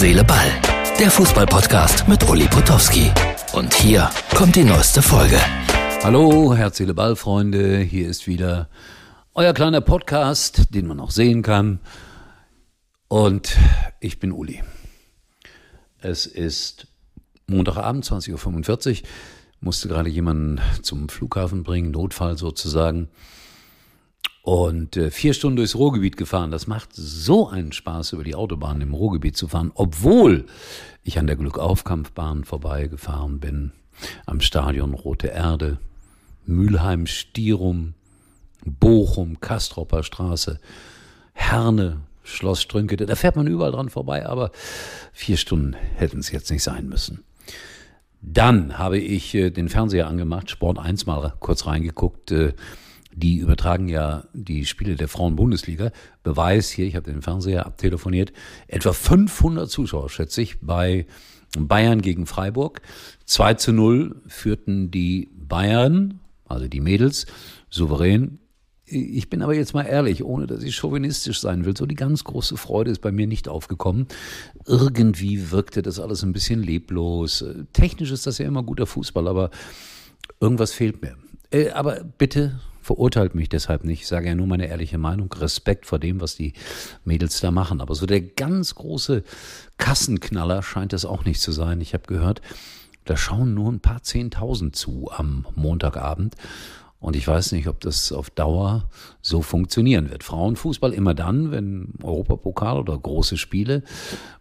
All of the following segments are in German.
Seele, Ball. Der Fußballpodcast mit Uli Potowski. Und hier kommt die neueste Folge. Hallo, Herz, Seele, Ball, Freunde. Hier ist wieder euer kleiner Podcast, den man auch sehen kann. Und ich bin Uli. Es ist Montagabend, 20.45 Uhr. Musste gerade jemanden zum Flughafen bringen, Notfall sozusagen und äh, vier Stunden durchs Ruhrgebiet gefahren. Das macht so einen Spaß, über die Autobahn im Ruhrgebiet zu fahren, obwohl ich an der Glückaufkampfbahn vorbeigefahren bin, am Stadion Rote Erde, Mülheim, Stierum, Bochum, Kastropper Straße, Herne, Schloss Strünkede. Da fährt man überall dran vorbei, aber vier Stunden hätten es jetzt nicht sein müssen. Dann habe ich äh, den Fernseher angemacht, Sport 1 mal kurz reingeguckt. Äh, die übertragen ja die Spiele der Frauen-Bundesliga. Beweis hier, ich habe den Fernseher abtelefoniert, etwa 500 Zuschauer, schätze ich, bei Bayern gegen Freiburg. 2 zu 0 führten die Bayern, also die Mädels, souverän. Ich bin aber jetzt mal ehrlich, ohne dass ich chauvinistisch sein will, so die ganz große Freude ist bei mir nicht aufgekommen. Irgendwie wirkte das alles ein bisschen leblos. Technisch ist das ja immer guter Fußball, aber irgendwas fehlt mir. Äh, aber bitte verurteilt mich deshalb nicht. Ich sage ja nur meine ehrliche Meinung. Respekt vor dem, was die Mädels da machen. Aber so der ganz große Kassenknaller scheint es auch nicht zu sein. Ich habe gehört, da schauen nur ein paar Zehntausend zu am Montagabend. Und ich weiß nicht, ob das auf Dauer so funktionieren wird. Frauenfußball immer dann, wenn Europapokal oder große Spiele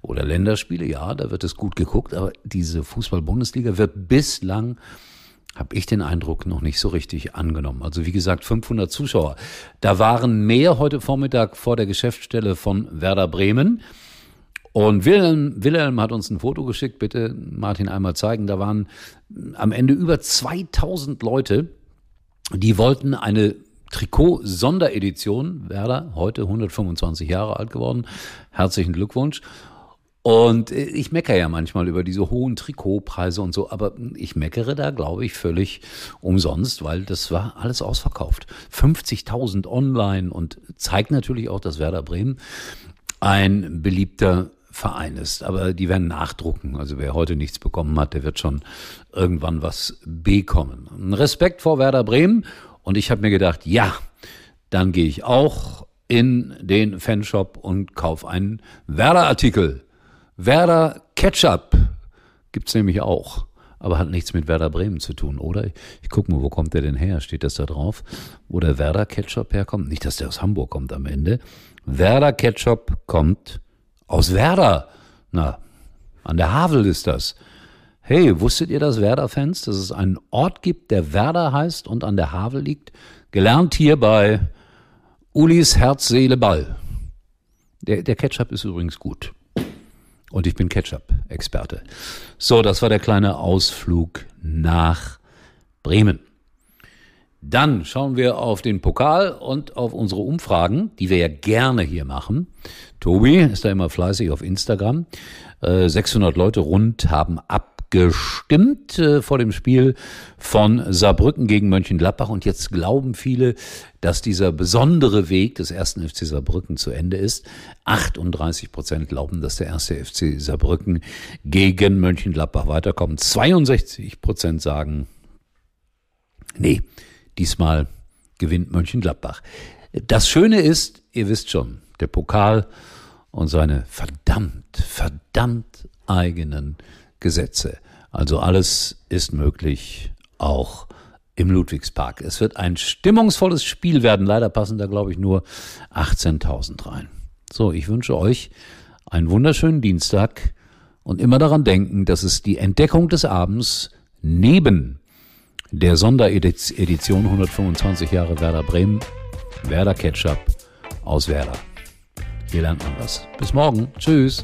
oder Länderspiele, ja, da wird es gut geguckt. Aber diese Fußball-Bundesliga wird bislang habe ich den Eindruck noch nicht so richtig angenommen. Also wie gesagt, 500 Zuschauer. Da waren mehr heute Vormittag vor der Geschäftsstelle von Werder Bremen. Und Wilhelm, Wilhelm hat uns ein Foto geschickt, bitte Martin einmal zeigen. Da waren am Ende über 2000 Leute, die wollten eine Trikot-Sonderedition. Werder, heute 125 Jahre alt geworden. Herzlichen Glückwunsch. Und ich meckere ja manchmal über diese hohen Trikotpreise und so, aber ich meckere da, glaube ich, völlig umsonst, weil das war alles ausverkauft. 50.000 online und zeigt natürlich auch, dass Werder Bremen ein beliebter Verein ist. Aber die werden nachdrucken. Also wer heute nichts bekommen hat, der wird schon irgendwann was bekommen. Respekt vor Werder Bremen. Und ich habe mir gedacht, ja, dann gehe ich auch in den Fanshop und kaufe einen Werder-Artikel. Werder Ketchup gibt's nämlich auch, aber hat nichts mit Werder Bremen zu tun, oder? Ich gucke mal, wo kommt der denn her? Steht das da drauf? Wo der Werder Ketchup herkommt? Nicht, dass der aus Hamburg kommt am Ende. Werder Ketchup kommt aus Werder. Na, an der Havel ist das. Hey, wusstet ihr das, Werder-Fans, dass es einen Ort gibt, der Werder heißt und an der Havel liegt? Gelernt hier bei Ulis Herz, Seele, Ball. Der, der Ketchup ist übrigens gut. Und ich bin Ketchup-Experte. So, das war der kleine Ausflug nach Bremen. Dann schauen wir auf den Pokal und auf unsere Umfragen, die wir ja gerne hier machen. Tobi ist da immer fleißig auf Instagram. 600 äh, Leute rund haben ab gestimmt äh, vor dem Spiel von Saarbrücken gegen Mönchengladbach. Und jetzt glauben viele, dass dieser besondere Weg des ersten FC Saarbrücken zu Ende ist. 38 Prozent glauben, dass der erste FC Saarbrücken gegen Mönchengladbach weiterkommt. 62 Prozent sagen, nee, diesmal gewinnt Mönchengladbach. Das Schöne ist, ihr wisst schon, der Pokal und seine verdammt, verdammt eigenen Gesetze. Also alles ist möglich, auch im Ludwigspark. Es wird ein stimmungsvolles Spiel werden. Leider passen da, glaube ich, nur 18.000 rein. So, ich wünsche euch einen wunderschönen Dienstag und immer daran denken, dass es die Entdeckung des Abends neben der Sonderedition 125 Jahre Werder Bremen, Werder Ketchup aus Werder. Hier lernt man was. Bis morgen. Tschüss.